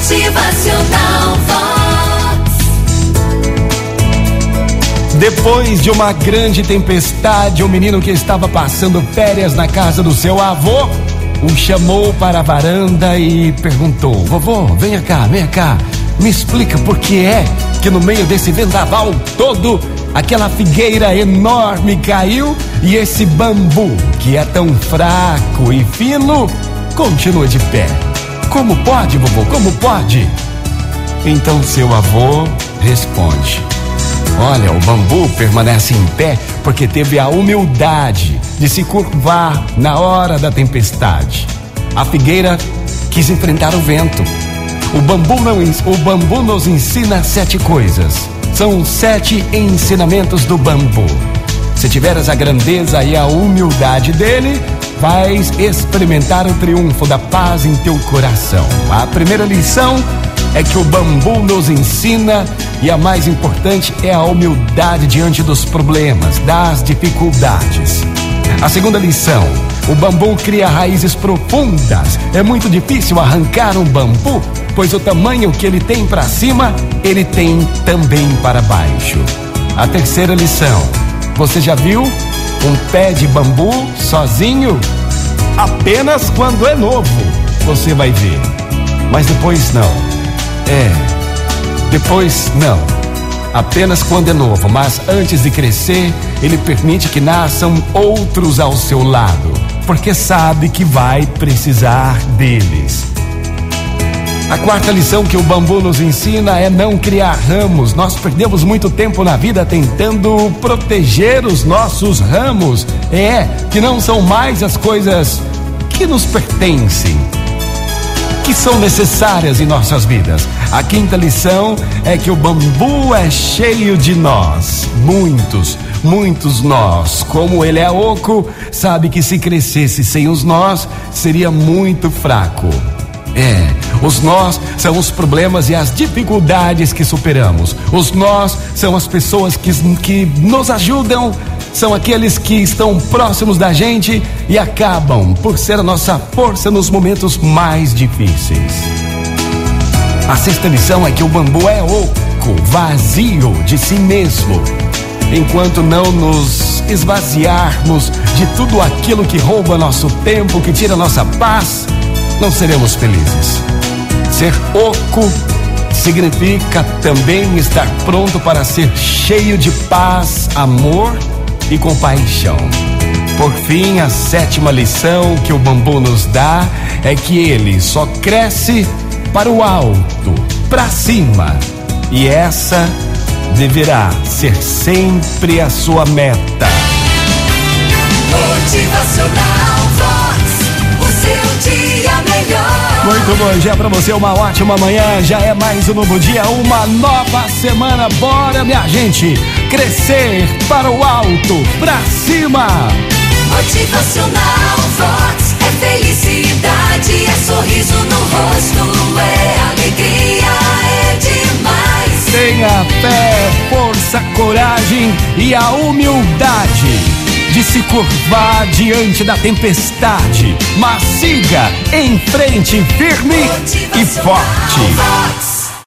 Motivacional. Depois de uma grande tempestade, o menino que estava passando férias na casa do seu avô o chamou para a varanda e perguntou: Vovô, venha cá, venha cá, me explica por que é que no meio desse vendaval todo aquela figueira enorme caiu e esse bambu, que é tão fraco e fino, continua de pé. Como pode, vovô? Como pode? Então seu avô responde: Olha, o bambu permanece em pé porque teve a humildade de se curvar na hora da tempestade. A figueira quis enfrentar o vento. O bambu, não, o bambu nos ensina sete coisas. São sete ensinamentos do bambu. Se tiveres a grandeza e a humildade dele, vais experimentar o triunfo da paz em teu coração. A primeira lição é que o bambu nos ensina e a mais importante é a humildade diante dos problemas, das dificuldades. A segunda lição: o bambu cria raízes profundas. É muito difícil arrancar um bambu, pois o tamanho que ele tem para cima, ele tem também para baixo. A terceira lição: você já viu um pé de bambu sozinho? Apenas quando é novo você vai ver, mas depois não. É, depois não apenas quando é novo, mas antes de crescer, ele permite que nasçam outros ao seu lado, porque sabe que vai precisar deles. A quarta lição que o bambu nos ensina é não criar ramos. Nós perdemos muito tempo na vida tentando proteger os nossos ramos. É, que não são mais as coisas que nos pertencem que são necessárias em nossas vidas. A quinta lição é que o bambu é cheio de nós, muitos, muitos nós. Como ele é oco, sabe que se crescesse sem os nós, seria muito fraco. É, os nós são os problemas e as dificuldades que superamos. Os nós são as pessoas que, que nos ajudam são aqueles que estão próximos da gente e acabam por ser a nossa força nos momentos mais difíceis. A sexta lição é que o bambu é oco, vazio de si mesmo. Enquanto não nos esvaziarmos de tudo aquilo que rouba nosso tempo, que tira nossa paz, não seremos felizes. Ser oco significa também estar pronto para ser cheio de paz, amor e compaixão. Por fim, a sétima lição que o bambu nos dá é que ele só cresce para o alto, para cima. E essa deverá ser sempre a sua meta. Motivacional Muito bom dia pra você, uma ótima manhã. Já é mais um novo dia, uma nova semana. Bora, minha gente, crescer para o alto, pra cima. Motivacional Vox é felicidade, é sorriso no rosto, é alegria, é demais. Tenha fé, força, coragem e a humildade de se curvar diante da tempestade. Mas siga em frente, firme e forte.